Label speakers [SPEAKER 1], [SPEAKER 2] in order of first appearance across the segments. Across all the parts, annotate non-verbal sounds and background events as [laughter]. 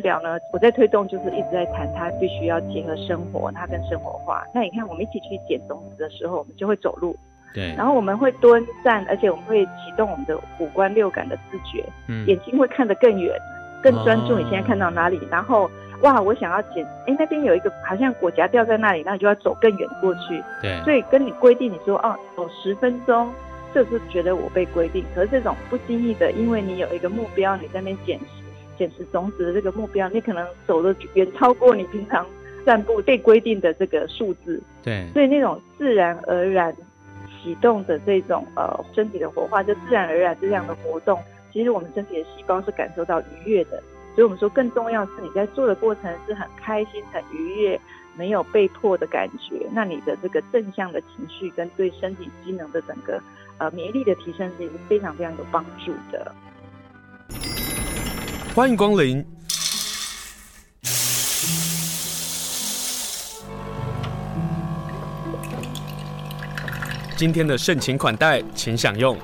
[SPEAKER 1] 疗呢，我在推动就是一直在谈，它必须要结合生活，它跟生活化。那你看，我们一起去捡种子的时候，我们就会走路，
[SPEAKER 2] 对，
[SPEAKER 1] 然后我们会蹲站，而且我们会启动我们的五官六感的自觉，
[SPEAKER 2] 嗯，
[SPEAKER 1] 眼睛会看得更远，更专注你现在看到哪里，哦、然后哇，我想要捡，哎，那边有一个好像果荚掉在那里，那你就要走更远过去，
[SPEAKER 2] 对，
[SPEAKER 1] 所以跟你规定，你说哦，走十分钟。就是觉得我被规定，可是这种不经意的，因为你有一个目标，你在那边捡拾捡拾种子的这个目标，你可能走的远超过你平常散步被规定的这个数字。
[SPEAKER 2] 对，
[SPEAKER 1] 所以那种自然而然启动的这种呃身体的活化，就自然而然这样的活动，其实我们身体的细胞是感受到愉悦的。所以我们说，更重要是你在做的过程是很开心、很愉悦。没有被迫的感觉，那你的这个正向的情绪跟对身体机能的整个呃免疫力的提升是非常非常有帮助的。
[SPEAKER 3] 欢迎光临，今天的盛情款待，请享用。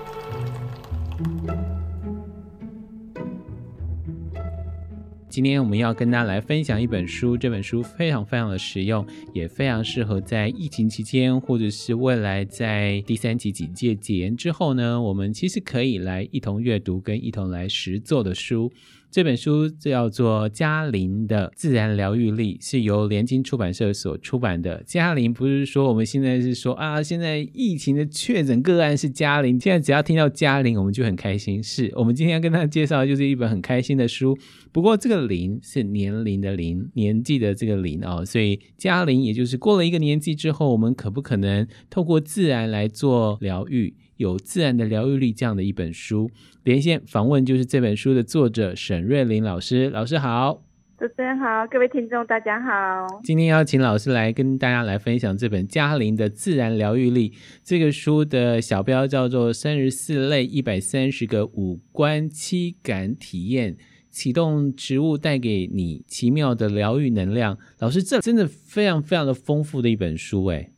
[SPEAKER 2] 今天我们要跟大家来分享一本书，这本书非常非常的实用，也非常适合在疫情期间，或者是未来在第三级警戒解严之后呢，我们其实可以来一同阅读跟一同来实作的书。这本书叫做《嘉玲的自然疗愈力》，是由联经出版社所出版的。嘉玲不是说我们现在是说啊，现在疫情的确诊个案是嘉玲，现在只要听到嘉玲，我们就很开心。是我们今天要跟大家介绍的就是一本很开心的书。不过这个“龄”是年龄的“龄”，年纪的这个“龄”哦，所以嘉玲也就是过了一个年纪之后，我们可不可能透过自然来做疗愈？有自然的疗愈力这样的一本书，连线访问就是这本书的作者沈瑞琳老师。老师好。
[SPEAKER 1] 主持人好，各位听众大家好。
[SPEAKER 2] 今天邀请老师来跟大家来分享这本嘉玲的自然疗愈力。这个书的小标叫做《三十四类一百三十个五官七感体验，启动植物带给你奇妙的疗愈能量》。老师，这真的非常非常的丰富的一本书哎。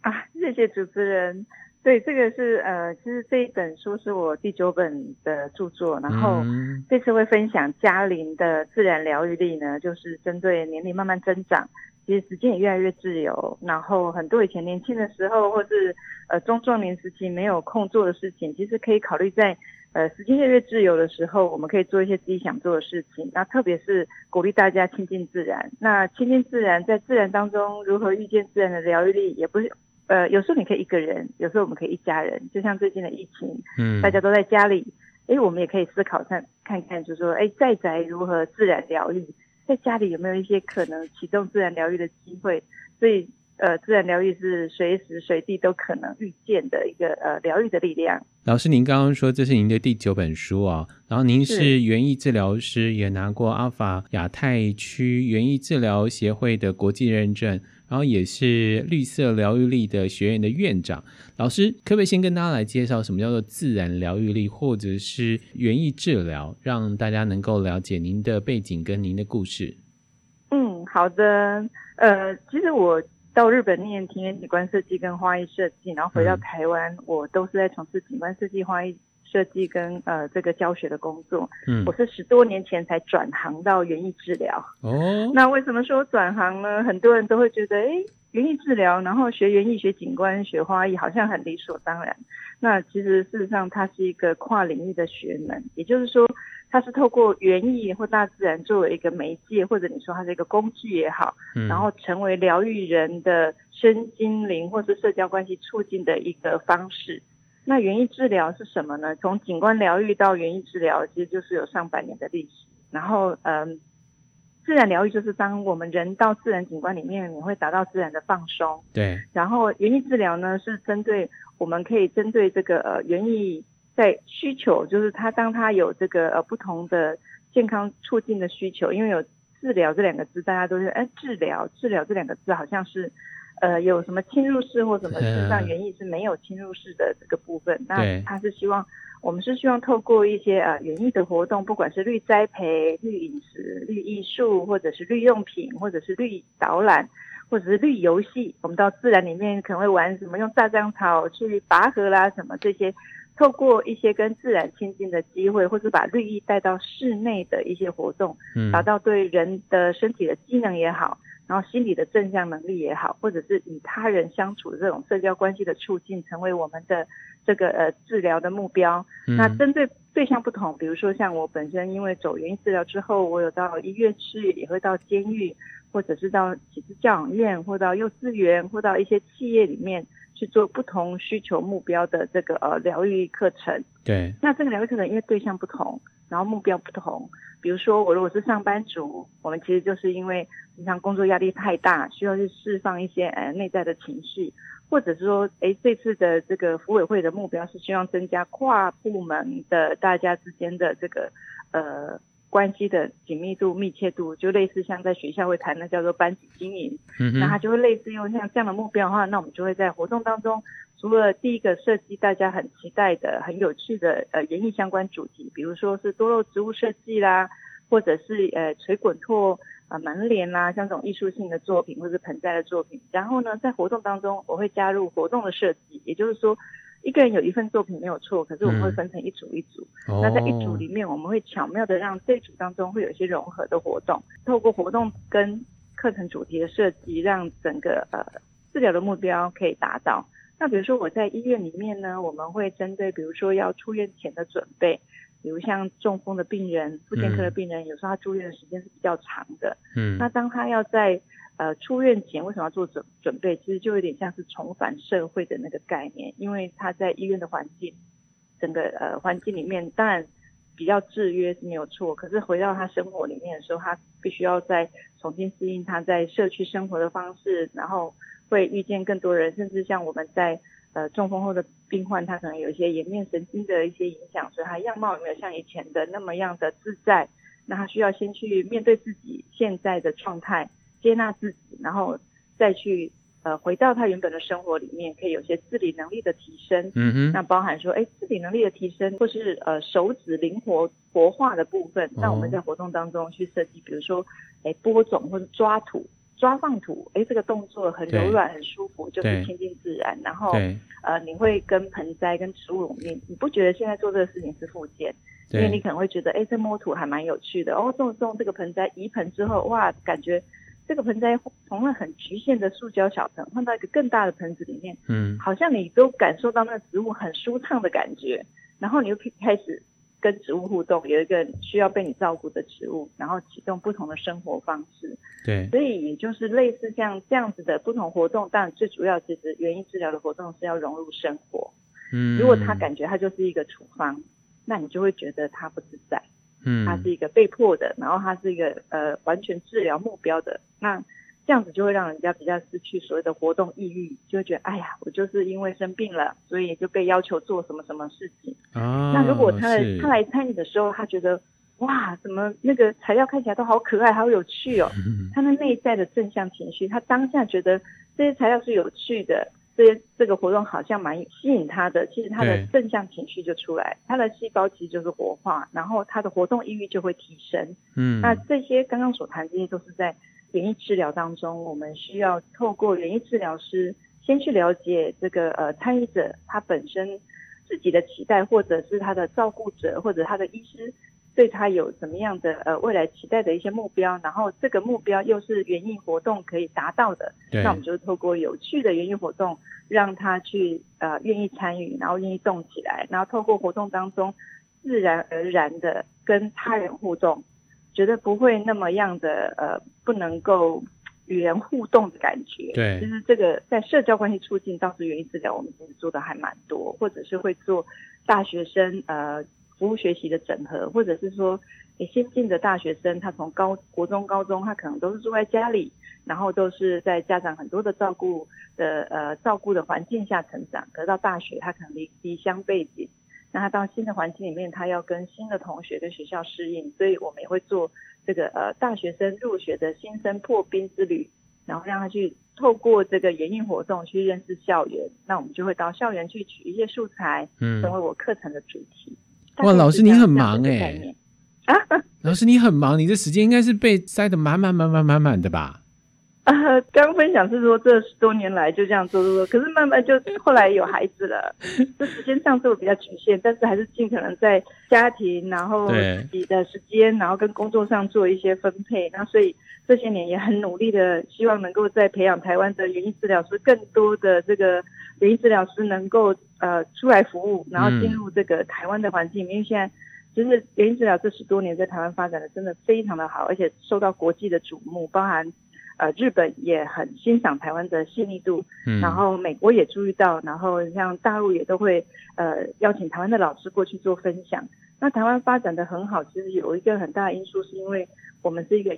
[SPEAKER 1] 啊，谢谢主持人。对，这个是呃，其实这一本书是我第九本的著作，然后这次会分享嘉玲的自然疗愈力呢，就是针对年龄慢慢增长，其实时间也越来越自由，然后很多以前年轻的时候或是呃中壮年时期没有空做的事情，其实可以考虑在呃时间越来越自由的时候，我们可以做一些自己想做的事情。那特别是鼓励大家亲近自然，那亲近自然，在自然当中如何遇见自然的疗愈力，也不是。呃，有时候你可以一个人，有时候我们可以一家人。就像最近的疫情，嗯，大家都在家里，哎，我们也可以思考看看看，就是说，哎，在宅如何自然疗愈，在家里有没有一些可能启动自然疗愈的机会？所以，呃，自然疗愈是随时随地都可能遇见的一个呃疗愈的力量。
[SPEAKER 2] 老师，您刚刚说这是您的第九本书啊，然后您是园艺治疗师，也拿过阿法亚太区园艺治疗协会的国际认证。然后也是绿色疗愈力的学院的院长，老师可不可以先跟大家来介绍什么叫做自然疗愈力，或者是园艺治疗，让大家能够了解您的背景跟您的故事？
[SPEAKER 1] 嗯，好的。呃，其实我到日本念庭园景观设计跟花艺设计，然后回到台湾，嗯、我都是在从事景观设计、花艺。设计跟呃这个教学的工作，嗯，我是十多年前才转行到园艺治疗。哦，那为什么说转行呢？很多人都会觉得，哎，园艺治疗，然后学园艺、学景观、学花艺，好像很理所当然。那其实事实上，它是一个跨领域的学门，也就是说，它是透过园艺或大自然作为一个媒介，或者你说它是一个工具也好，嗯，然后成为疗愈人的身心灵或是社交关系促进的一个方式。那园艺治疗是什么呢？从景观疗愈到园艺治疗，其实就是有上百年的历史。然后，嗯，自然疗愈就是当我们人到自然景观里面，你会达到自然的放松。
[SPEAKER 2] 对。
[SPEAKER 1] 然后，园艺治疗呢，是针对我们可以针对这个呃园艺在需求，就是它当它有这个呃不同的健康促进的需求，因为有治疗这两个字，大家都是哎治疗治疗这两个字好像是。呃，有什么侵入式或什么？事实上，园艺是没有侵入式的这个部分。那他是希望，我们是希望透过一些呃园艺的活动，不管是绿栽培、绿饮食、绿艺术，或者是绿用品，或者是绿导览，或者是绿游戏。我们到自然里面可能会玩什么，用大香草去拔河啦，什么这些透过一些跟自然亲近的机会，或是把绿意带到室内的一些活动，嗯，达到对人的身体的机能也好，然后心理的正向能力也好，或者是与他人相处的这种社交关系的促进，成为我们的这个呃治疗的目标。嗯、那针对对象不同，比如说像我本身因为走原因治疗之后，我有到医院去，也会到监狱，或者是到启智教养院，或到幼稚园，或到一些企业里面。去做不同需求目标的这个呃疗愈课程，
[SPEAKER 2] 对。
[SPEAKER 1] 那这个疗愈课程因为对象不同，然后目标不同。比如说我如果是上班族，我们其实就是因为平常工作压力太大，需要去释放一些呃内在的情绪，或者是说，哎这次的这个服委会的目标是希望增加跨部门的大家之间的这个呃。关系的紧密度、密切度，就类似像在学校会谈的叫做班级经营，嗯，那它就会类似用像这样的目标的话，那我们就会在活动当中，除了第一个设计大家很期待的、很有趣的呃园艺相关主题，比如说是多肉植物设计啦，或者是呃垂滚拓啊门帘啦，像这种艺术性的作品或者是盆栽的作品，然后呢，在活动当中我会加入活动的设计，也就是说。一个人有一份作品没有错，可是我们会分成一组一组。嗯、那在一组里面，我们会巧妙的让这组当中会有一些融合的活动，透过活动跟课程主题的设计，让整个呃治疗的目标可以达到。那比如说我在医院里面呢，我们会针对比如说要出院前的准备，比如像中风的病人、妇健科的病人，嗯、有时候他住院的时间是比较长的。嗯，那当他要在呃，出院前为什么要做准准备？其实就有点像是重返社会的那个概念，因为他在医院的环境，整个呃环境里面当然比较制约是没有错，可是回到他生活里面的时候，他必须要再重新适应他在社区生活的方式，然后会遇见更多人，甚至像我们在呃中风后的病患，他可能有一些颜面神经的一些影响，所以他样貌有没有像以前的那么样的自在？那他需要先去面对自己现在的状态。接纳自己，然后再去呃回到他原本的生活里面，可以有些自理能力的提升。嗯哼，那包含说，哎，自理能力的提升，或是呃手指灵活活化的部分，那我们在活动当中去设计，比如说，哎播种或者抓土、抓放土，哎这个动作很柔软、很舒服，就是亲近自然。然后呃你会跟盆栽、跟植物，你你不觉得现在做这个事情是复健？因为你可能会觉得，哎这摸土还蛮有趣的。哦，种种这个盆栽移盆之后，哇，感觉。这个盆栽从那很局限的塑胶小盆换到一个更大的盆子里面，嗯，好像你都感受到那植物很舒畅的感觉，然后你又可以开始跟植物互动，有一个需要被你照顾的植物，然后启动不同的生活方式。
[SPEAKER 2] 对，
[SPEAKER 1] 所以也就是类似像这样子的不同活动，但最主要其实园艺治疗的活动是要融入生活。嗯，如果他感觉他就是一个处方，那你就会觉得他不自在。嗯，它是一个被迫的，然后它是一个呃完全治疗目标的，那这样子就会让人家比较失去所谓的活动意欲，就会觉得哎呀，我就是因为生病了，所以就被要求做什么什么事情。啊，那如果他来他来参与的时候，他觉得哇，怎么那个材料看起来都好可爱，好有趣哦，[laughs] 他的内在的正向情绪，他当下觉得这些材料是有趣的。这些这个活动好像蛮吸引他的，其实他的正向情绪就出来，他的细胞其实就是活化，然后他的活动意欲就会提升。嗯，那这些刚刚所谈这些都是在园艺治疗当中，我们需要透过园艺治疗师先去了解这个呃参与者他本身自己的期待，或者是他的照顾者或者他的医师。对他有怎么样的呃未来期待的一些目标，然后这个目标又是园艺活动可以达到的，那我们就透过有趣的园艺活动，让他去呃愿意参与，然后愿意动起来，然后透过活动当中自然而然的跟他人互动，觉得不会那么样的呃不能够与人互动的感觉。
[SPEAKER 2] 对，
[SPEAKER 1] 就是这个在社交关系促进，倒是园艺治疗我们其实做的还蛮多，或者是会做大学生呃。服务学习的整合，或者是说，诶，先进的大学生，他从高国中、高中，他可能都是住在家里，然后都是在家长很多的照顾的呃照顾的环境下成长。可是到大学，他可能离离乡背井，那他到新的环境里面，他要跟新的同学跟学校适应，所以我们也会做这个呃大学生入学的新生破冰之旅，然后让他去透过这个园艺活动去认识校园。那我们就会到校园去取一些素材，嗯，成为我课程的主题。
[SPEAKER 2] 哇，老师你很忙哎、欸！啊，[laughs] 老师你很忙，你这时间应该是被塞得满满满满满满的吧？
[SPEAKER 1] 呃，[laughs] 刚分享是说这十多年来就这样做做做，可是慢慢就后来有孩子了，[laughs] 这时间上做比较局限，但是还是尽可能在家庭，然后自己的时间，然后跟工作上做一些分配。那所以这些年也很努力的，希望能够在培养台湾的园艺治疗师，更多的这个园艺治疗师能够呃出来服务，然后进入这个台湾的环境，嗯、因为现在就是园艺治疗这十多年在台湾发展的真的非常的好，而且受到国际的瞩目，包含。呃，日本也很欣赏台湾的细腻度，嗯，然后美国也注意到，然后像大陆也都会呃邀请台湾的老师过去做分享。那台湾发展的很好，其实有一个很大的因素，是因为我们是一个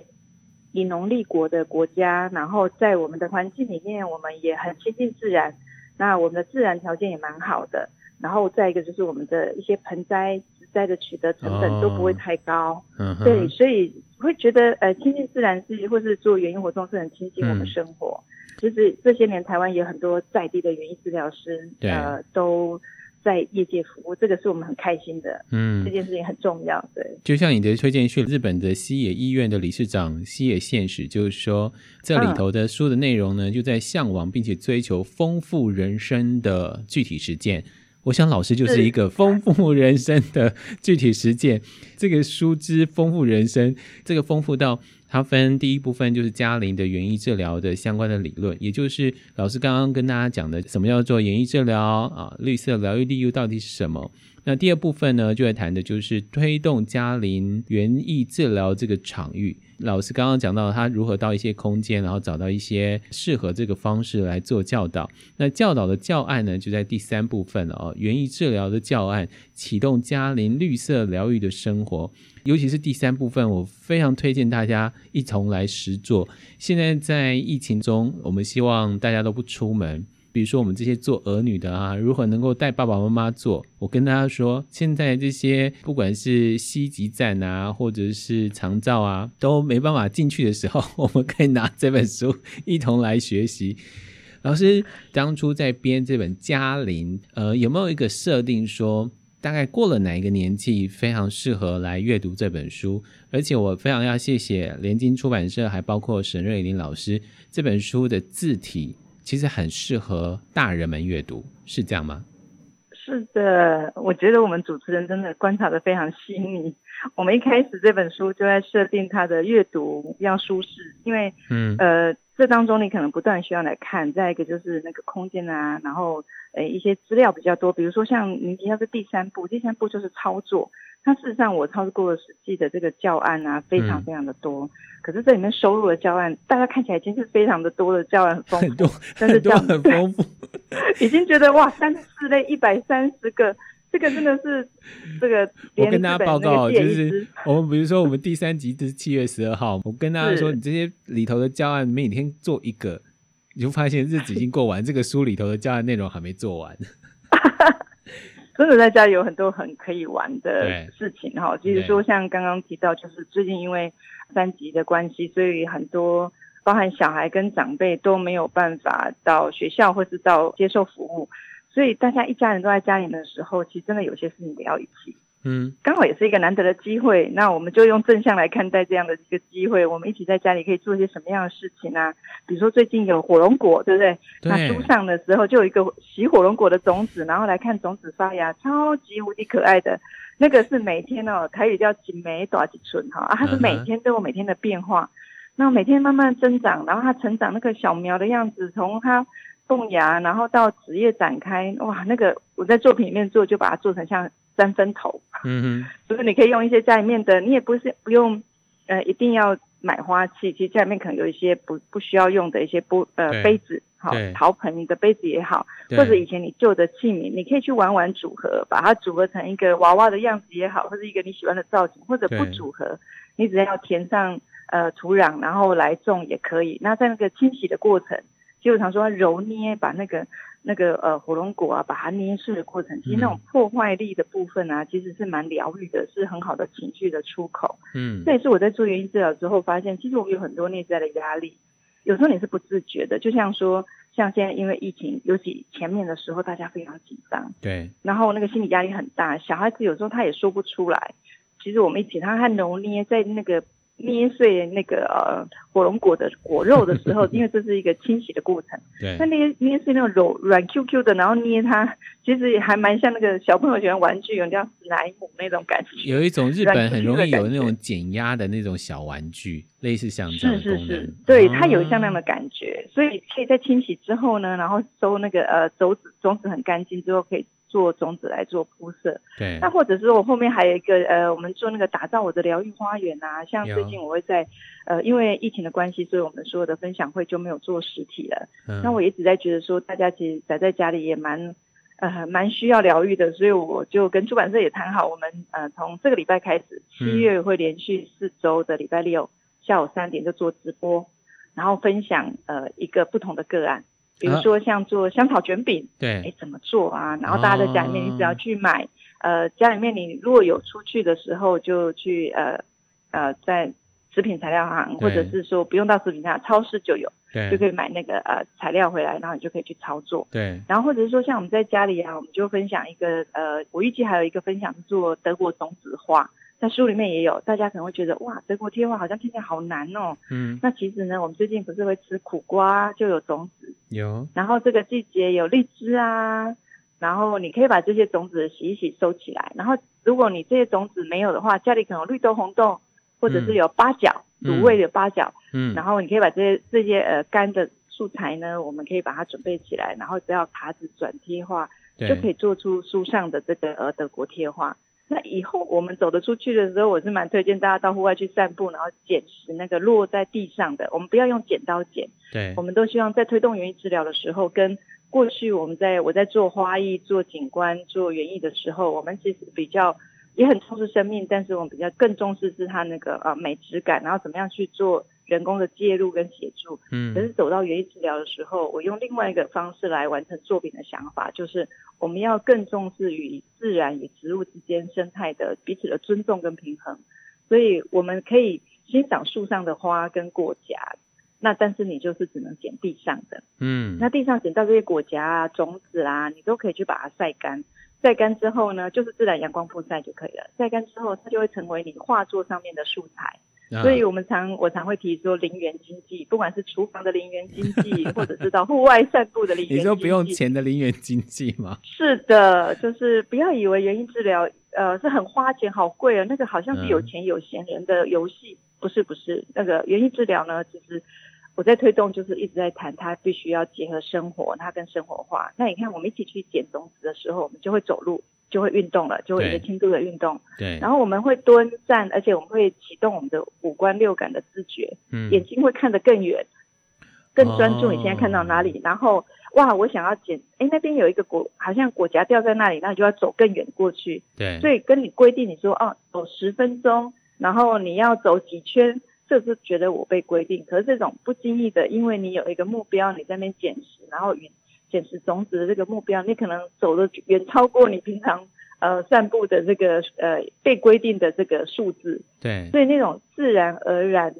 [SPEAKER 1] 以农立国的国家，然后在我们的环境里面，我们也很亲近自然，那我们的自然条件也蛮好的。然后再一个就是我们的一些盆栽。植栽的取得成本都不会太高，哦、对，所以会觉得呃亲近自然是或是做园艺活动是很亲近我们生活。其实、嗯、这些年台湾也有很多在地的园艺治疗师，呃，都在业界服务，这个是我们很开心的。嗯，这件事情很重要。对，
[SPEAKER 2] 就像你的推荐序，日本的西野医院的理事长西野宪史就是说，这里头的书的内容呢，就在向往并且追求丰富人生的具体实践。我想老师就是一个丰富人生的具体实践。这个书之丰富人生，这个丰富到它分第一部分就是嘉玲的园艺治疗的相关的理论，也就是老师刚刚跟大家讲的什么叫做园艺治疗啊，绿色疗愈力又到底是什么？那第二部分呢，就会谈的就是推动嘉龄园艺治疗这个场域。老师刚刚讲到他如何到一些空间，然后找到一些适合这个方式来做教导。那教导的教案呢，就在第三部分了哦。园艺治疗的教案，启动嘉龄绿色疗愈的生活，尤其是第三部分，我非常推荐大家一同来实做。现在在疫情中，我们希望大家都不出门。比如说我们这些做儿女的啊，如何能够带爸爸妈妈做？我跟大家说，现在这些不管是西急站啊，或者是长照啊，都没办法进去的时候，[laughs] 我们可以拿这本书一同来学习。老师当初在编这本《嘉龄》，呃，有没有一个设定说，大概过了哪一个年纪非常适合来阅读这本书？而且我非常要谢谢联经出版社，还包括沈瑞林老师，这本书的字体。其实很适合大人们阅读，是这样吗？
[SPEAKER 1] 是的，我觉得我们主持人真的观察的非常细腻。我们一开始这本书就在设定它的阅读要舒适，因为嗯呃。这当中你可能不断需要来看，再一个就是那个空间啊，然后呃一些资料比较多，比如说像您提到的第三步，第三步就是操作。那事实上我操作过的实际的这个教案啊，非常非常的多。嗯、可是这里面收录的教案，大家看起来已经是非常的多的教案，很丰富，很，但是教案很丰富，[laughs] 已经觉得哇，三十四类一百三十个。这个真的是 [laughs] 这个，
[SPEAKER 2] 我跟大家报告，就是我们比如说我们第三集就是七月十二号，我跟大家说，你这些里头的教案每天做一个，你就发现日子已经过完，这个书里头的教案内容还没做完。[laughs]
[SPEAKER 1] 真的在家里有很多很可以玩的事情哈，其实说像刚刚提到，就是最近因为三级的关系，所以很多包含小孩跟长辈都没有办法到学校或是到接受服务。所以大家一家人都在家里的时候，其实真的有些事情得要一起。嗯，刚好也是一个难得的机会，那我们就用正向来看待这样的一个机会。我们一起在家里可以做一些什么样的事情呢、啊？比如说最近有火龙果，对不对？对。那书上的时候就有一个洗火龙果的种子，然后来看种子发芽，超级无敌可爱的。那个是每天哦，台语叫锦梅大吉春哈啊，它是每天都有每天的变化，那每天慢慢增长，然后它成长那个小苗的样子，从它。动芽，然后到纸叶展开，哇，那个我在作品里面做，就把它做成像三分头。嗯哼，所以你可以用一些家里面的，你也不是不用，呃，一定要买花器，其实家里面可能有一些不不需要用的一些不呃杯子，好陶盆的杯子也好，或者以前你旧的器皿，你可以去玩玩组合，把它组合成一个娃娃的样子也好，或者一个你喜欢的造型，或者不组合，你只要填上呃土壤，然后来种也可以。那在那个清洗的过程。就常说揉捏，把那个那个呃火龙果啊，把它捏碎的过程，其实那种破坏力的部分啊，其实是蛮疗愈的，是很好的情绪的出口。嗯，这也是我在做原因治疗之后发现，其实我们有很多内在的压力，有时候你是不自觉的。就像说，像现在因为疫情，尤其前面的时候，大家非常紧张，
[SPEAKER 2] 对，
[SPEAKER 1] 然后那个心理压力很大，小孩子有时候他也说不出来。其实我们一起，他还揉捏在那个捏碎那个呃火龙果的果肉的时候，[laughs] 因为这是一个清洗的过程。
[SPEAKER 2] 对。
[SPEAKER 1] 那捏捏碎那种柔软 Q Q 的，然后捏它，其实也还蛮像那个小朋友喜欢玩具，有叫史莱姆那种感觉。
[SPEAKER 2] 有一种日本很容易有那种减压的那种小玩具，类似像这样的。
[SPEAKER 1] 是是是，对，它有像那样的感觉，啊、所以可以在清洗之后呢，然后收那个呃种子，种子很干净之后可以。做种子来做铺设，
[SPEAKER 2] 对。
[SPEAKER 1] 那或者是我后面还有一个呃，我们做那个打造我的疗愈花园啊，像最近我会在呃，因为疫情的关系，所以我们所有的分享会就没有做实体了。嗯。那我一直在觉得说，大家其实宅在家里也蛮呃蛮需要疗愈的，所以我就跟出版社也谈好，我们呃从这个礼拜开始，七月会连续四周的礼拜六下午三点就做直播，然后分享呃一个不同的个案。比如说像做香草卷饼，
[SPEAKER 2] 对，
[SPEAKER 1] 哎，怎么做啊？然后大家在家里面，你只要去买，哦、呃，家里面你如果有出去的时候，就去呃呃在食品材料行，或者是说不用到食品材料超市就有，
[SPEAKER 2] 对，
[SPEAKER 1] 就可以买那个呃材料回来，然后你就可以去操作，
[SPEAKER 2] 对。
[SPEAKER 1] 然后或者是说像我们在家里啊，我们就分享一个呃，我预计还有一个分享是做德国种子花。在书里面也有，大家可能会觉得哇，德国贴花好像听起来好难哦。
[SPEAKER 2] 嗯，
[SPEAKER 1] 那其实呢，我们最近不是会吃苦瓜，就有种子。
[SPEAKER 2] 有。然
[SPEAKER 1] 后这个季节有荔枝啊，然后你可以把这些种子洗一洗收起来。然后如果你这些种子没有的话，家里可能有绿豆、红豆，或者是有八角，卤、嗯、味的八角。嗯。然后你可以把这些这些呃干的素材呢，我们可以把它准备起来，然后只要卡纸转贴画，就可以做出书上的这个呃德国贴画。那以后我们走得出去的时候，我是蛮推荐大家到户外去散步，然后捡拾那个落在地上的。我们不要用剪刀剪，
[SPEAKER 2] 对，
[SPEAKER 1] 我们都希望在推动园艺治疗的时候，跟过去我们在我在做花艺、做景观、做园艺的时候，我们其实比较也很重视生命，但是我们比较更重视是它那个呃美质感，然后怎么样去做。人工的介入跟协助，嗯，可是走到园艺治疗的时候，我用另外一个方式来完成作品的想法，就是我们要更重视与自然与植物之间生态的彼此的尊重跟平衡。所以我们可以欣赏树上的花跟果荚，那但是你就是只能捡地上的，嗯，那地上捡到这些果荚啊、种子啊，你都可以去把它晒干。晒干之后呢，就是自然阳光曝晒就可以了。晒干之后，它就会成为你画作上面的素材。啊、所以我们常我常会提说零元经济，不管是厨房的零元经济，[laughs] 或者是到户外散步的零元经济。
[SPEAKER 2] 你说不用钱的零元经济吗？
[SPEAKER 1] 是的，就是不要以为园艺治疗呃是很花钱好贵啊，那个好像是有钱有闲人的游戏，嗯，不是不是，那个园艺治疗呢，其实我在推动，就是一直在谈，它必须要结合生活，它跟生活化。那你看，我们一起去捡种子的时候，我们就会走路。就会运动了，就会有一个轻度的运动。
[SPEAKER 2] 对。
[SPEAKER 1] 然后我们会蹲站，而且我们会启动我们的五官六感的知觉。嗯。眼睛会看得更远，更专注你现在看到哪里。哦、然后，哇，我想要捡，哎，那边有一个果，好像果荚掉在那里，那你就要走更远过去。
[SPEAKER 2] 对。
[SPEAKER 1] 所以跟你规定，你说哦，走十分钟，然后你要走几圈，这是觉得我被规定。可是这种不经意的，因为你有一个目标，你在那边捡拾，然后与。捡拾种子的这个目标，你可能走的远超过你平常呃散步的这个呃被规定的这个数字。
[SPEAKER 2] 对，
[SPEAKER 1] 所以那种自然而然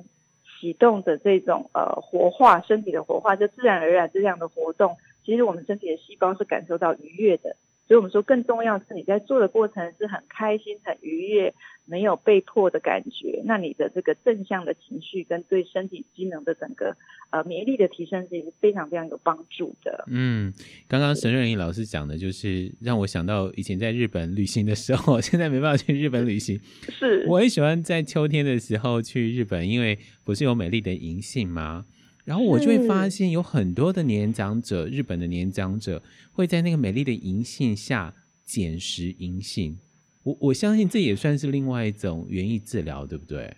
[SPEAKER 1] 启动的这种呃活化身体的活化，就自然而然这样的活动，其实我们身体的细胞是感受到愉悦的。所以我们说，更重要是你在做的过程是很开心、很愉悦，没有被迫的感觉。那你的这个正向的情绪跟对身体机能的整个呃免疫力的提升是非常非常有帮助的。
[SPEAKER 2] 嗯，刚刚沈瑞颖老师讲的，就是让我想到以前在日本旅行的时候，[laughs] 现在没办法去日本旅行。
[SPEAKER 1] 是，
[SPEAKER 2] 我很喜欢在秋天的时候去日本，因为不是有美丽的银杏吗？然后我就会发现，有很多的年长者，日本的年长者会在那个美丽的银杏下捡拾银杏。我我相信这也算是另外一种园艺治疗，对不对？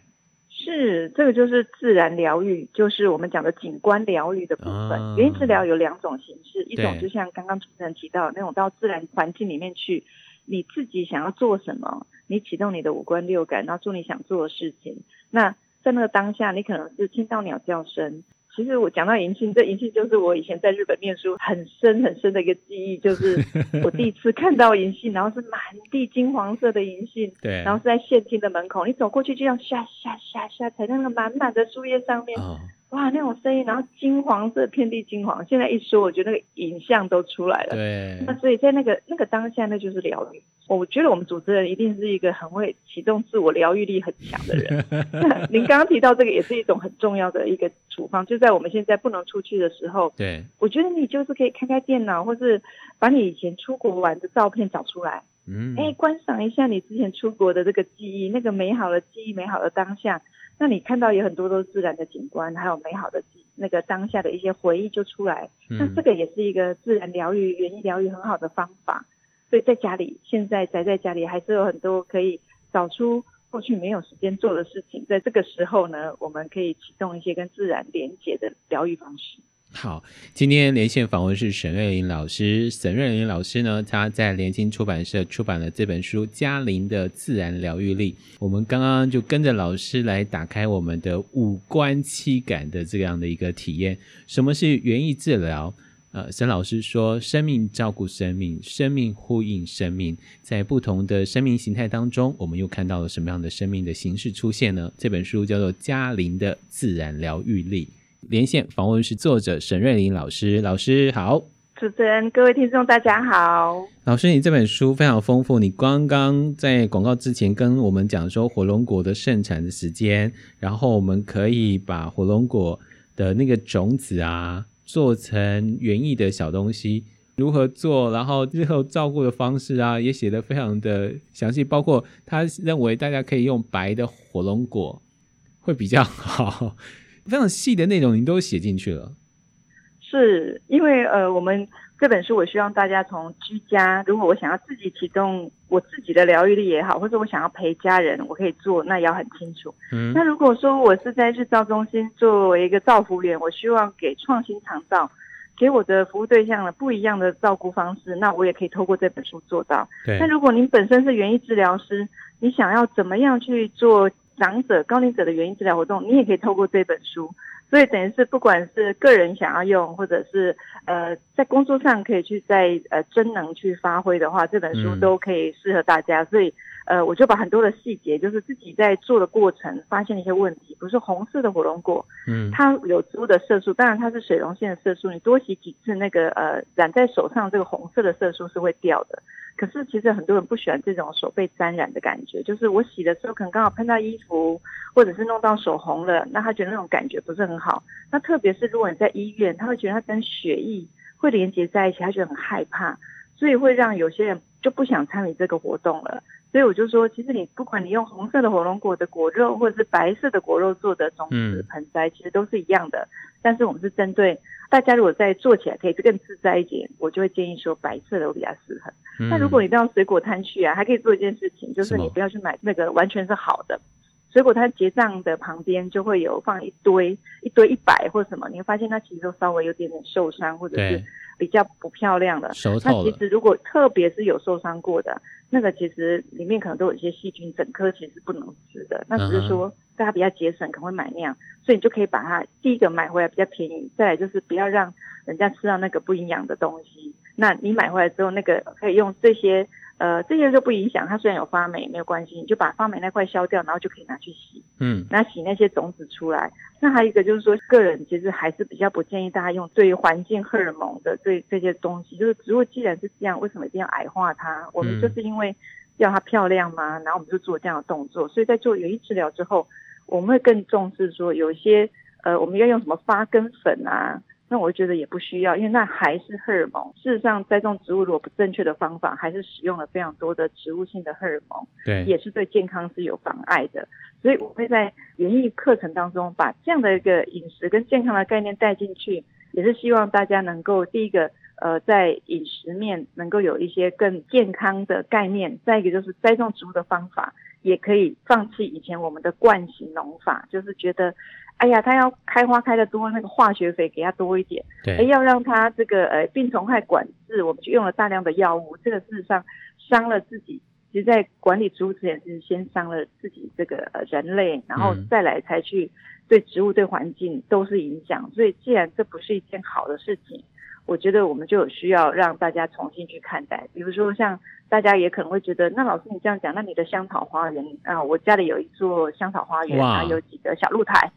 [SPEAKER 1] 是，这个就是自然疗愈，就是我们讲的景观疗愈的部分。啊、园艺治疗有两种形式，一种就像刚刚主持人提到的那种到自然环境里面去，你自己想要做什么，你启动你的五官六感，然后做你想做的事情。那在那个当下，你可能是听到鸟叫声。其实我讲到银杏，这银杏就是我以前在日本念书很深很深的一个记忆，就是 [laughs] 我第一次看到银杏，然后是满地金黄色的银杏，[laughs]
[SPEAKER 2] 对，
[SPEAKER 1] 然后是在县厅的门口，你走过去就像下下下下踩在那个满满的树叶上面，哦，哇，那种声音，然后金黄色，遍地金黄。现在一说，我觉得那个影像都出来了。
[SPEAKER 2] 对。
[SPEAKER 1] 那所以在那个那个当下，那就是疗愈。我觉得我们主持人一定是一个很会启动自我疗愈力很强的人。[laughs] 您刚刚提到这个，也是一种很重要的一个处方，就在我们现在不能出去的时候。
[SPEAKER 2] 对。
[SPEAKER 1] 我觉得你就是可以开开电脑，或是把你以前出国玩的照片找出来。嗯。哎，观赏一下你之前出国的这个记忆，那个美好的记忆，美好的当下。那你看到有很多都是自然的景观，还有美好的那个当下的一些回忆就出来。嗯、那这个也是一个自然疗愈、园艺疗愈很好的方法。所以在家里，现在宅在家里，还是有很多可以找出过去没有时间做的事情。在这个时候呢，我们可以启动一些跟自然连接的疗愈方式。
[SPEAKER 2] 好，今天连线访问是沈瑞林老师。沈瑞林老师呢，他在联经出版社出版了这本书《嘉玲的自然疗愈力》。我们刚刚就跟着老师来打开我们的五官七感的这样的一个体验。什么是园艺治疗？呃，沈老师说，生命照顾生命，生命呼应生命，在不同的生命形态当中，我们又看到了什么样的生命的形式出现呢？这本书叫做《嘉玲的自然疗愈力》。连线访问是作者沈瑞琳老师，老师好，
[SPEAKER 1] 主持人各位听众大家好。
[SPEAKER 2] 老师，你这本书非常丰富，你刚刚在广告之前跟我们讲说火龙果的盛产的时间，然后我们可以把火龙果的那个种子啊做成园艺的小东西，如何做，然后日后照顾的方式啊也写得非常的详细，包括他认为大家可以用白的火龙果会比较好。非常细的内容，您都写进去了。
[SPEAKER 1] 是因为呃，我们这本书，我希望大家从居家，如果我想要自己启动我自己的疗愈力也好，或者我想要陪家人，我可以做，那也要很清楚。嗯。那如果说我是在日照中心作为一个照服员，我希望给创新长照，给我的服务对象了不一样的照顾方式，那我也可以透过这本书做到。
[SPEAKER 2] 对。
[SPEAKER 1] 那如果您本身是园艺治疗师，你想要怎么样去做？长者、高龄者的原因治疗活动，你也可以透过这本书，所以等于是不管是个人想要用，或者是呃在工作上可以去在呃真能去发挥的话，这本书都可以适合大家。嗯、所以呃我就把很多的细节，就是自己在做的过程发现了一些问题，比如说红色的火龙果，嗯，它有植物的色素，当然它是水溶性的色素，你多洗几次，那个呃染在手上这个红色的色素是会掉的。可是其实很多人不喜欢这种手被沾染的感觉，就是我洗的时候可能刚好喷到衣服，或者是弄到手红了，那他觉得那种感觉不是很好。那特别是如果你在医院，他会觉得他跟血液会连接在一起，他觉得很害怕，所以会让有些人就不想参与这个活动了。所以我就说，其实你不管你用红色的火龙果的果肉，或者是白色的果肉做的种子盆栽，其实都是一样的。但是我们是针对。大家如果在做起来可以更自在一点，我就会建议说白色的会比较适合。那、嗯、如果你到水果摊去啊，还可以做一件事情，就是你不要去买那个完全是好的水果摊，结账的旁边就会有放一堆一堆一百或什么，你会发现它其实都稍微有点点受伤，或者是比较不漂亮的。
[SPEAKER 2] 熟
[SPEAKER 1] 透了。那其实如果特别是有受伤过的，那个其实里面可能都有一些细菌，整颗其实不能吃的。那只是说。嗯大家比较节省，可能会买那样，所以你就可以把它第一个买回来比较便宜，再来就是不要让人家吃到那个不营养的东西。那你买回来之后，那个可以用这些，呃，这些就不影响。它虽然有发霉，没有关系，你就把发霉那块削掉，然后就可以拿去洗。嗯，那洗那些种子出来。那还有一个就是说，个人其实还是比较不建议大家用对于环境荷尔蒙的对这些东西。就是植物既然是这样，为什么一定要矮化它？我们就是因为要它漂亮嘛？然后我们就做这样的动作。所以在做园艺治疗之后。我们会更重视说，有一些呃，我们要用什么发根粉啊？那我觉得也不需要，因为那还是荷尔蒙。事实上，栽种植物如果不正确的方法，还是使用了非常多的植物性的荷尔蒙，
[SPEAKER 2] 对，
[SPEAKER 1] 也是对健康是有妨碍的。所以我会在园艺课程当中把这样的一个饮食跟健康的概念带进去，也是希望大家能够第一个呃，在饮食面能够有一些更健康的概念，再一个就是栽种植物的方法。也可以放弃以前我们的惯性农法，就是觉得，哎呀，它要开花开得多，那个化学肥给它多一点，
[SPEAKER 2] 对，
[SPEAKER 1] 哎，要让它这个呃病虫害管制，我们就用了大量的药物，这个事实上伤了自己。其实，在管理植物之前，是先伤了自己这个呃人类，然后再来才去对植物对环境都是影响。所以，既然这不是一件好的事情。我觉得我们就有需要让大家重新去看待，比如说像大家也可能会觉得，那老师你这样讲，那你的香草花园啊，我家里有一座香草花园，啊，有几个小露台，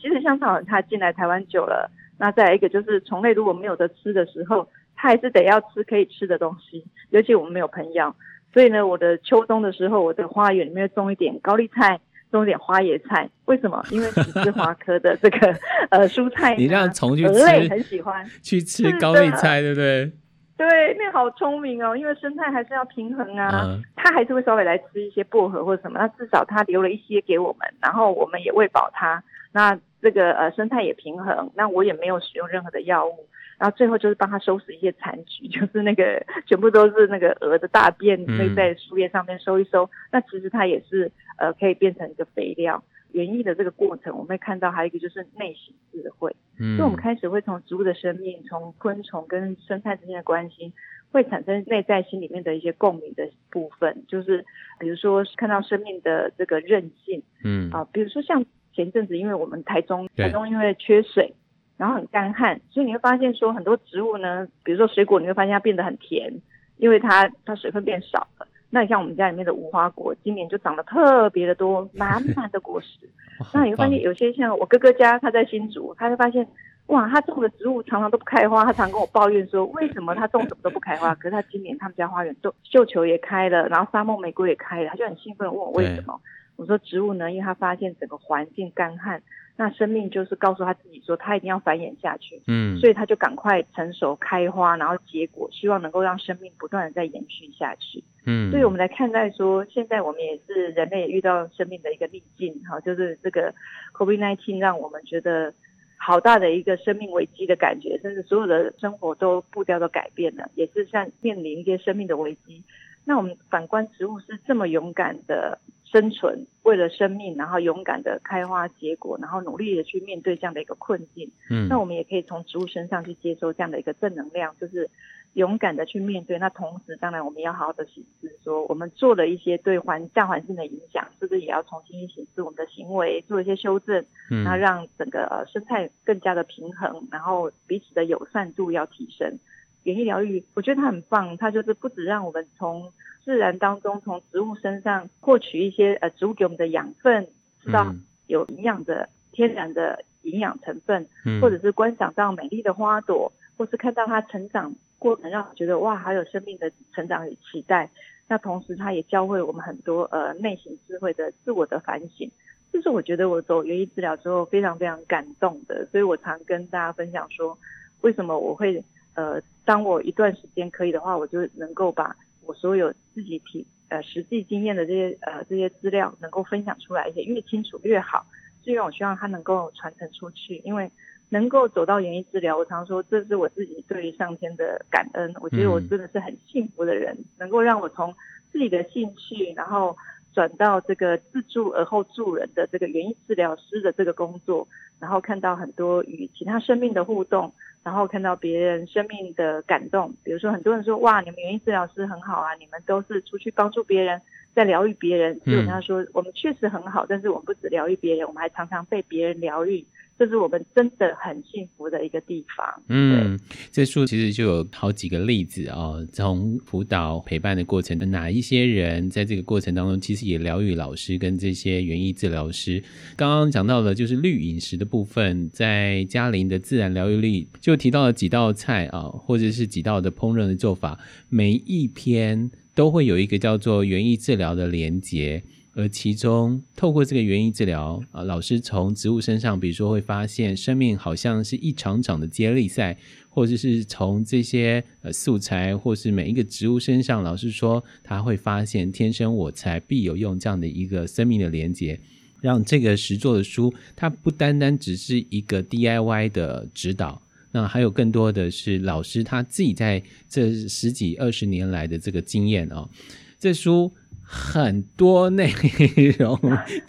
[SPEAKER 1] 其实香草它进来台湾久了，那再来一个就是虫类如果没有得吃的时候，它还是得要吃可以吃的东西，尤其我们没有喷药，所以呢，我的秋冬的时候，我的花园里面种一点高丽菜。种点花椰菜，为什么？因为十字花科的这个呃蔬菜，
[SPEAKER 2] 你让虫去吃，
[SPEAKER 1] 很喜欢
[SPEAKER 2] 去吃高丽菜，对不对？
[SPEAKER 1] 对，那好聪明哦，因为生态还是要平衡啊，嗯、它还是会稍微来吃一些薄荷或者什么，那至少它留了一些给我们，然后我们也喂饱它，那这个呃生态也平衡，那我也没有使用任何的药物。然后最后就是帮他收拾一些残局，[laughs] 就是那个全部都是那个鹅的大便，会在树叶上面收一收。嗯、那其实它也是呃可以变成一个肥料。园艺的这个过程，我们会看到还有一个就是内省智慧。嗯，所以我们开始会从植物的生命，从昆虫跟生态之间的关系，会产生内在心里面的一些共鸣的部分。就是比如说看到生命的这个韧性，嗯啊，比如说像前阵子，因为我们台中台中因为缺水。然后很干旱，所以你会发现说很多植物呢，比如说水果，你会发现它变得很甜，因为它它水分变少了。那你像我们家里面的无花果，今年就长得特别的多，满满的果实。[laughs] 那你会发现有些像我哥哥家，他在新竹，他就发现哇，他种的植物常常都不开花，他常跟我抱怨说，为什么 [laughs] 他种什么都不开花？可是他今年他们家花园都绣球也开了，然后沙漠玫瑰也开了，他就很兴奋问我为什么？我说植物呢，因为它发现整个环境干旱。那生命就是告诉他自己说，他一定要繁衍下去，嗯，所以他就赶快成熟开花，然后结果，希望能够让生命不断的再延续下去，嗯，所以我们来看待说，现在我们也是人类也遇到生命的一个逆境，哈，就是这个 COVID-19 让我们觉得好大的一个生命危机的感觉，甚至所有的生活都步调都改变了，也是像面临一些生命的危机。那我们反观植物是这么勇敢的。生存，为了生命，然后勇敢的开花结果，然后努力的去面对这样的一个困境。嗯，那我们也可以从植物身上去接收这样的一个正能量，就是勇敢的去面对。那同时，当然我们要好好的审视，说我们做了一些对环大环境的影响，是不是也要重新审视我们的行为，做一些修正，嗯，那让整个呃生态更加的平衡，然后彼此的友善度要提升。园艺疗愈，我觉得它很棒，它就是不止让我们从自然当中，从植物身上获取一些呃植物给我们的养分，知道有营养的天然的营养成分，嗯、或者是观赏到美丽的花朵，或是看到它成长过程，让我觉得哇，还有生命的成长与期待。那同时，它也教会我们很多呃内省智慧的自我的反省，这是我觉得我走园艺治疗之后非常非常感动的。所以我常跟大家分享说，为什么我会。呃，当我一段时间可以的话，我就能够把我所有自己体呃实际经验的这些呃这些资料能够分享出来一些，越清楚越好。所以我希望它能够传承出去，因为能够走到园艺治疗，我常说这是我自己对于上天的感恩。我觉得我真的是很幸福的人，嗯、能够让我从自己的兴趣，然后转到这个自助而后助人的这个园艺治疗师的这个工作，然后看到很多与其他生命的互动。然后看到别人生命的感动，比如说很多人说哇，你们园艺治疗师很好啊，你们都是出去帮助别人，在疗愈别人。就他说，我们确实很好，但是我们不止疗愈别人，我们还常常被别人疗愈。这是我们真的很幸福的一个地方。嗯，
[SPEAKER 2] 这书其实就有好几个例子哦，从辅导陪伴的过程的哪一些人在这个过程当中，其实也疗愈老师跟这些园艺治疗师。刚刚讲到了就是绿饮食的部分，在嘉玲的自然疗愈力就提到了几道菜啊，或者是几道的烹饪的做法，每一篇都会有一个叫做园艺治疗的连结。而其中，透过这个园艺治疗啊，老师从植物身上，比如说会发现生命好像是一场场的接力赛，或者是从这些呃素材，或是每一个植物身上，老师说他会发现天生我材必有用这样的一个生命的连接，让这个实作的书，它不单单只是一个 DIY 的指导，那还有更多的是老师他自己在这十几二十年来的这个经验啊，这书。很多内容，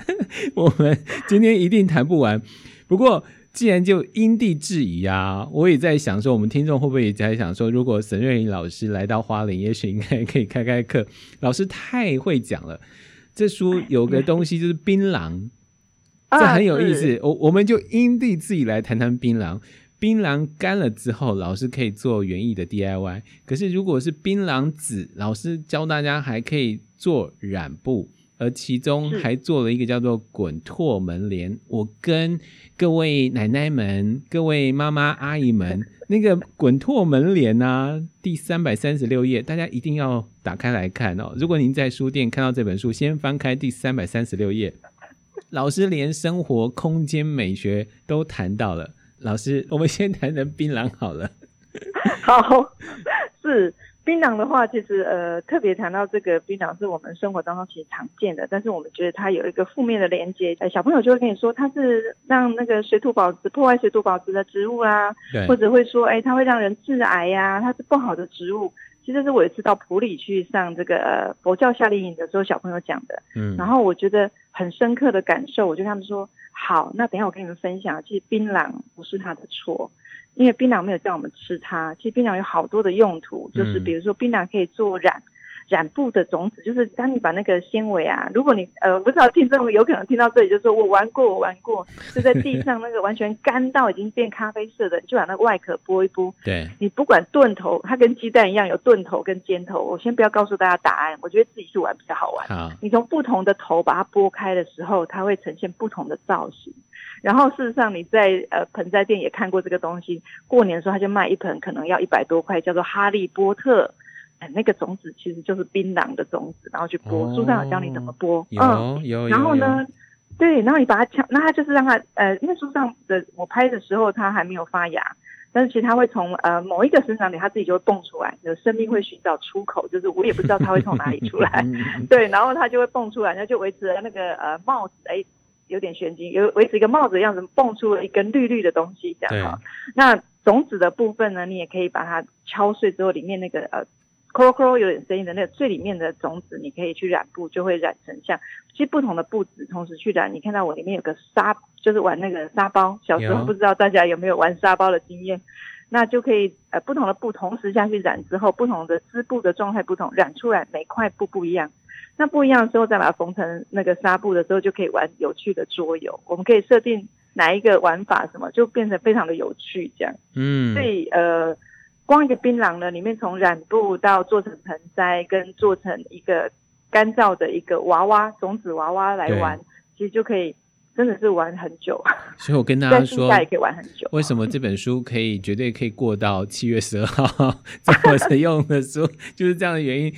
[SPEAKER 2] [laughs] 我们今天一定谈不完。不过，既然就因地制宜啊，我也在想说，我们听众会不会也在想说，如果沈瑞琳老师来到花莲，也许应该可以开开课。老师太会讲了，这书有个东西就是槟榔，这很有意思。我我们就因地制宜来谈谈槟榔。槟榔干了之后，老师可以做园艺的 DIY。可是如果是槟榔籽，老师教大家还可以做染布。而其中还做了一个叫做“滚拓门帘”。我跟各位奶奶们、各位妈妈、阿姨们，[laughs] 那个“滚拓门帘”啊，第三百三十六页，大家一定要打开来看哦。如果您在书店看到这本书，先翻开第三百三十六页。老师连生活空间美学都谈到了。老师，我们先谈谈槟榔好了。[laughs]
[SPEAKER 1] 好，是。槟榔的话，其实呃特别谈到这个槟榔是我们生活当中其实常见的，但是我们觉得它有一个负面的连接，呃小朋友就会跟你说它是让那个水土保持破坏水土保持的植物啊，或者会说哎它会让人致癌呀，它是不好的植物。其实是我也是到普里去上这个呃佛教夏令营的时候，小朋友讲的，嗯，然后我觉得很深刻的感受，我就跟他们说好，那等一下我跟你们分享，其实槟榔不是它的错。因为槟榔没有叫我们吃它，其实槟榔有好多的用途，就是比如说槟榔可以做染。染布的种子，就是当你把那个纤维啊，如果你呃不知道听众有可能听到这里，就说我玩过，我玩过，就在地上那个完全干到已经变咖啡色的，就把那个外壳剥一剥。
[SPEAKER 2] 对，
[SPEAKER 1] 你不管钝头，它跟鸡蛋一样有钝头跟尖头。我先不要告诉大家答案，我觉得自己去玩比较好玩。
[SPEAKER 2] 好，
[SPEAKER 1] 你从不同的头把它剥开的时候，它会呈现不同的造型。然后事实上你在呃盆栽店也看过这个东西，过年的时候他就卖一盆，可能要一百多块，叫做哈利波特。哎，那个种子其实就是槟榔的种子，然后去剥，书上有教你怎么剥。
[SPEAKER 2] 嗯，有。
[SPEAKER 1] 然后呢，对，然后你把它敲，那它就是让它呃，因为书上的我拍的时候它还没有发芽，但是其实它会从呃某一个生长点，它自己就会蹦出来，有生命会寻找出口，就是我也不知道它会从哪里出来。对，然后它就会蹦出来，那就维持了那个呃帽子，哎，有点玄机，有维持一个帽子的样子，蹦出了一根绿绿的东西，这样哈。那种子的部分呢，你也可以把它敲碎之后，里面那个呃。咯咯有点声音的那个最里面的种子，你可以去染布，就会染成像其实不同的布子同时去染。你看到我里面有个沙，就是玩那个沙包。小时候不知道大家有没有玩沙包的经验，那就可以呃不同的布同时下去染之后，不同的织布的状态不同，染出来每块布不一样。那不一样的时候再把它缝成那个纱布的时候，就可以玩有趣的桌游。我们可以设定哪一个玩法什么，就变成非常的有趣这样。嗯，所以呃。光一个槟榔呢，里面从染布到做成盆栽，跟做成一个干燥的一个娃娃种子娃娃来玩，其实就可以真的是玩很久。
[SPEAKER 2] 所以我跟大家说，
[SPEAKER 1] 也可以玩很久。
[SPEAKER 2] 为什么这本书可以绝对可以过到七月十二号这么实用的书，[laughs] 就是这样的原因。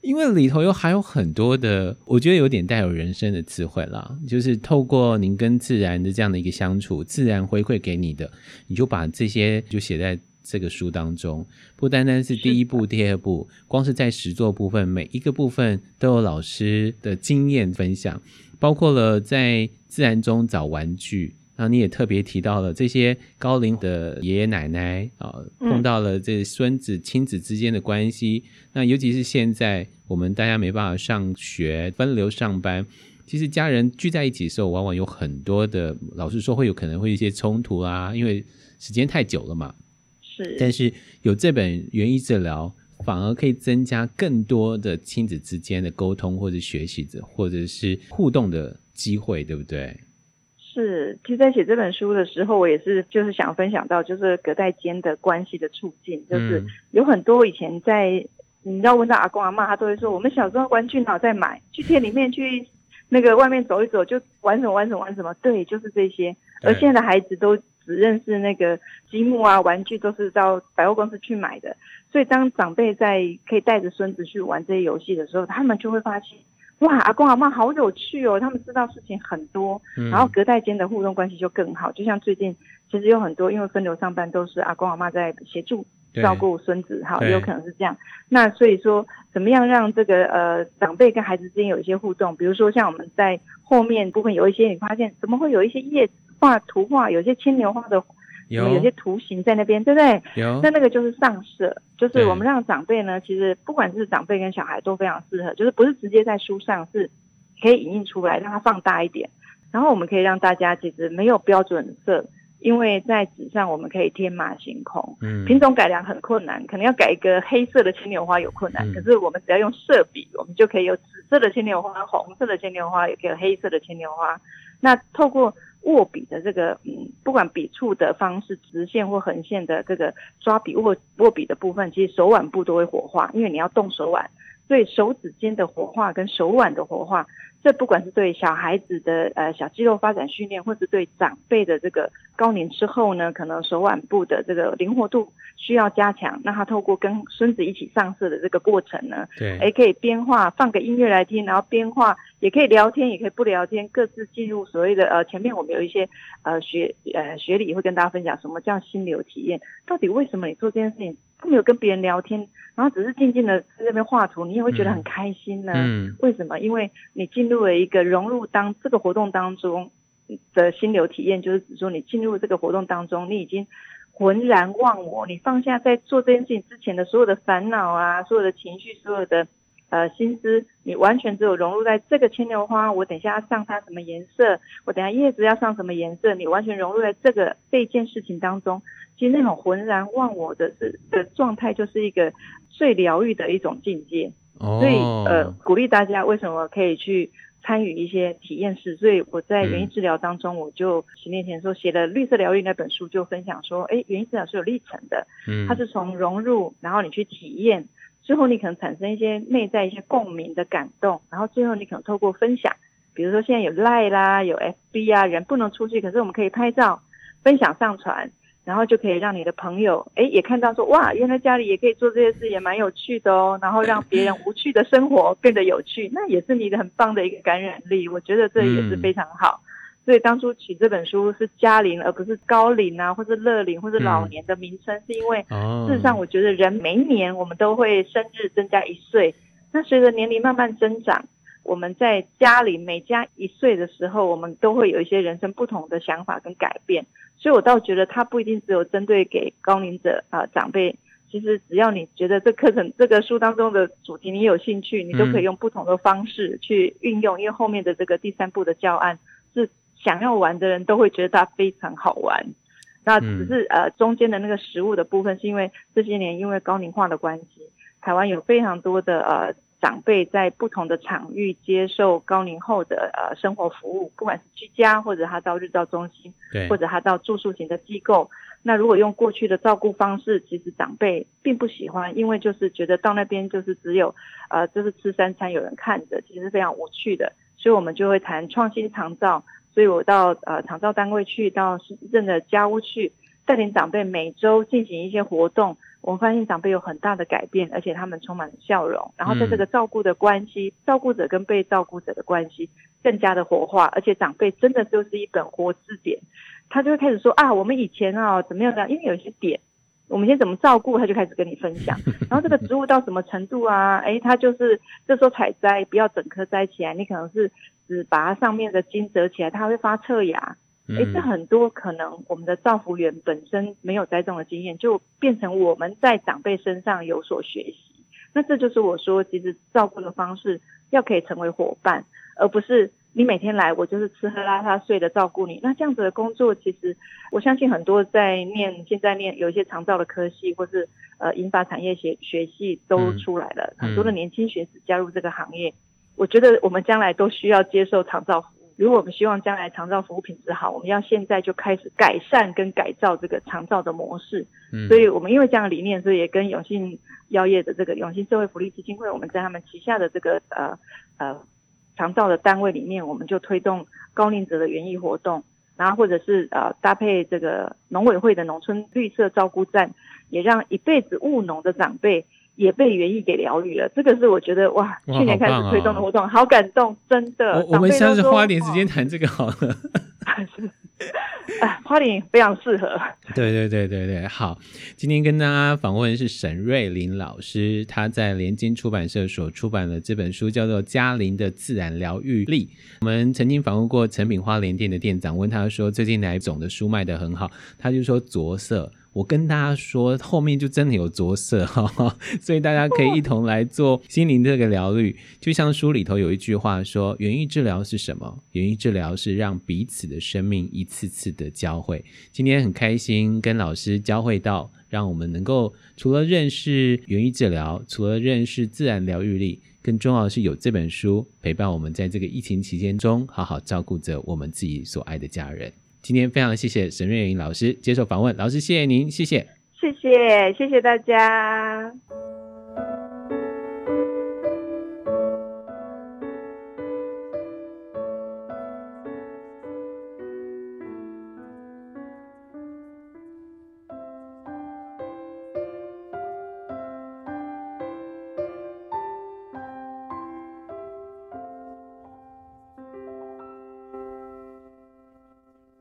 [SPEAKER 2] 因为里头有还有很多的，我觉得有点带有人生的智慧啦，就是透过您跟自然的这样的一个相处，自然回馈给你的，你就把这些就写在。这个书当中，不单单是第一步、第二步，光是在实作部分，每一个部分都有老师的经验分享，包括了在自然中找玩具。然后你也特别提到了这些高龄的爷爷奶奶啊，碰到了这孙子亲子之间的关系。那尤其是现在我们大家没办法上学，分流上班，其实家人聚在一起的时候，往往有很多的，老实说会有可能会一些冲突啊，因为时间太久了嘛。
[SPEAKER 1] 是，
[SPEAKER 2] 但是有这本园艺治疗，反而可以增加更多的亲子之间的沟通，或者学习者，或者是互动的机会，对不对？
[SPEAKER 1] 是，其实，在写这本书的时候，我也是就是想分享到，就是隔代间的关系的促进，就是有很多以前在，你知道问到阿公阿妈，他都会说，我们小时候玩具脑在买，去店里面去那个外面走一走，就玩什么玩什么玩什么，对，就是这些。而现在的孩子都。只认识那个积木啊，玩具都是到百货公司去买的。所以当长辈在可以带着孙子去玩这些游戏的时候，他们就会发现，哇，阿公阿妈好有趣哦，他们知道事情很多，然后隔代间的互动关系就更好。就像最近其实有很多因为分流上班，都是阿公阿妈在协助照顾孙子，哈，也有可能是这样。那所以说，怎么样让这个呃长辈跟孩子之间有一些互动？比如说像我们在后面部分有一些，你发现怎么会有一些叶子？画图画，有些牵牛花的有，有些图形在那边，对不对？
[SPEAKER 2] 有。
[SPEAKER 1] 那那个就是上色，就是我们让长辈呢，其实不管是长辈跟小孩都非常适合，就是不是直接在书上，是可以影印出来，让它放大一点。然后我们可以让大家其实没有标准色，因为在纸上我们可以天马行空，嗯，品种改良很困难，可能要改一个黑色的牵牛花有困难，嗯，可是我们只要用色笔，我们就可以有紫色的牵牛花、红色的牵牛花，也可以有黑色的牵牛花。那透过握笔的这个，嗯，不管笔触的方式，直线或横线的这个抓笔握握笔的部分，其实手腕部都会活化，因为你要动手腕，对手指间的活化跟手腕的活化。这不管是对小孩子的呃小肌肉发展训练，或是对长辈的这个高龄之后呢，可能手腕部的这个灵活度需要加强。那他透过跟孙子一起上色的这个过程呢，
[SPEAKER 2] 对，
[SPEAKER 1] 诶可以边画放个音乐来听，然后边画也可以聊天，也可以不聊天，各自进入所谓的呃前面我们有一些呃学呃学理会跟大家分享什么叫心流体验，到底为什么你做这件事情？他没有跟别人聊天，然后只是静静的在那边画图，你也会觉得很开心呢。
[SPEAKER 2] 嗯，
[SPEAKER 1] 为什么？因为你进入了一个融入当这个活动当中的心流体验，就是指说你进入这个活动当中，你已经浑然忘我，你放下在做这件事情之前的所有的烦恼啊，所有的情绪，所有的呃心思，你完全只有融入在这个牵牛花，我等一下要上它什么颜色，我等一下叶子要上什么颜色，你完全融入在这个这件事情当中。其实那种浑然忘我的的的状态，就是一个最疗愈的一种境界。
[SPEAKER 2] 哦，
[SPEAKER 1] 所以呃，鼓励大家为什么可以去参与一些体验式？所以我在园艺治疗当中，我就十年前说写了《绿色疗愈》那本书，就分享说，哎，园艺治疗是有历程的。嗯，它是从融入，然后你去体验，最后你可能产生一些内在一些共鸣的感动，然后最后你可能透过分享，比如说现在有 Line 啦，有 FB 啊，人不能出去，可是我们可以拍照分享上传。然后就可以让你的朋友，哎，也看到说，哇，原来家里也可以做这些事，也蛮有趣的哦。然后让别人无趣的生活变得有趣，那也是你的很棒的一个感染力。我觉得这也是非常好。嗯、所以当初取这本书是嘉龄，而不是高龄啊，或是乐龄，或是老年的名称，嗯、是因为事实上我觉得人每一年我们都会生日增加一岁，那随着年龄慢慢增长。我们在家里每加一岁的时候，我们都会有一些人生不同的想法跟改变，所以我倒觉得它不一定只有针对给高龄者啊、呃、长辈，其实只要你觉得这课程这个书当中的主题你有兴趣，你都可以用不同的方式去运用，因为后面的这个第三步的教案是想要玩的人都会觉得它非常好玩，那只是呃中间的那个食物的部分，是因为这些年因为高龄化的关系，台湾有非常多的呃。长辈在不同的场域接受高龄后的呃生活服务，不管是居家或者他到日照中心，
[SPEAKER 2] 对，
[SPEAKER 1] 或者他到住宿型的机构。那如果用过去的照顾方式，其实长辈并不喜欢，因为就是觉得到那边就是只有呃就是吃三餐有人看着，其实是非常无趣的。所以我们就会谈创新长照，所以我到呃长照单位去，到市政的家屋去，带领长辈每周进行一些活动。我发现长辈有很大的改变，而且他们充满了笑容。然后在这个照顾的关系，嗯、照顾者跟被照顾者的关系更加的活化，而且长辈真的就是一本活字典。他就会开始说啊，我们以前啊怎么样的？因为有一些点，我们先怎么照顾，他就开始跟你分享。[laughs] 然后这个植物到什么程度啊？哎，它就是这时候采摘，不要整颗摘起来，你可能是只把它上面的茎折起来，它会发侧芽。哎，这很多可能我们的造福员本身没有栽种的经验，就变成我们在长辈身上有所学习。那这就是我说，其实照顾的方式要可以成为伙伴，而不是你每天来，我就是吃喝拉撒睡的照顾你。那这样子的工作，其实我相信很多在念现在念有一些长照的科系，或是呃银发产业学学系都出来了，很多的年轻学子加入这个行业。我觉得我们将来都需要接受长照服务。如果我们希望将来长照服务品质好，我们要现在就开始改善跟改造这个长照的模式。嗯，所以我们因为这样的理念，所以也跟永信药业的这个永信社会福利基金会，我们在他们旗下的这个呃呃长照的单位里面，我们就推动高龄者的园艺活动，然后或者是呃搭配这个农委会的农村绿色照顾站，也让一辈子务农的长辈。也被园艺给疗愈了，这个是我觉得哇，去年开始推动的活动，好，哦、好感动，真的。
[SPEAKER 2] 我，我们下次花点时间谈这个好了。[laughs]
[SPEAKER 1] 啊，[laughs] 花点非常适合。
[SPEAKER 2] 对对对对对，好，今天跟大家访问的是沈瑞林老师，他在联经出版社所出版的这本书叫做《嘉玲的自然疗愈力》。我们曾经访问过成品花莲店的店长，问他说最近哪一种的书卖得很好，他就说着色。我跟大家说，后面就真的有着色哈，所以大家可以一同来做心灵这个疗愈。就像书里头有一句话说：“园艺治疗是什么？园艺治疗是让彼此的生命一次次的交汇。”今天很开心跟老师交汇到，让我们能够除了认识园艺治疗，除了认识自然疗愈力，更重要的是有这本书陪伴我们在这个疫情期间中，好好照顾着我们自己所爱的家人。今天非常谢谢沈瑞莹老师接受访问，老师谢谢您，谢谢，
[SPEAKER 1] 谢谢，谢谢大家。